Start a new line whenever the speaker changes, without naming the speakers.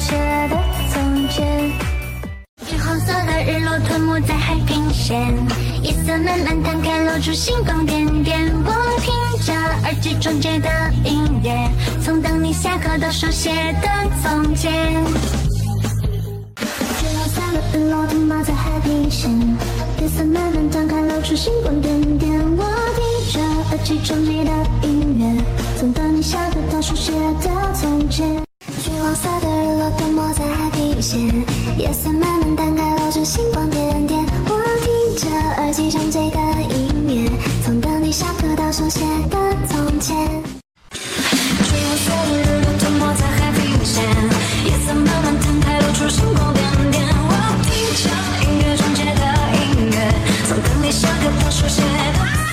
写的从前，橘红色的日落吞没在海平线，夜色慢慢摊开，露出星光点点。我听着耳机中的音乐，从等你下课到书写的从前。橘红色的日落吞没在海平线，夜色慢慢摊开，露出星光点点。我听着耳机中的音乐，从等你下课到书写的从前。橘黄色。线，夜色慢慢摊开，露出星光点点。我听着耳机中这个音乐，从等你下课到手写的从前。橘黄色的日落吞没在海平线，夜色慢慢摊开，露出星光点点。我听着音乐中这个音乐，从等你下课到手写的。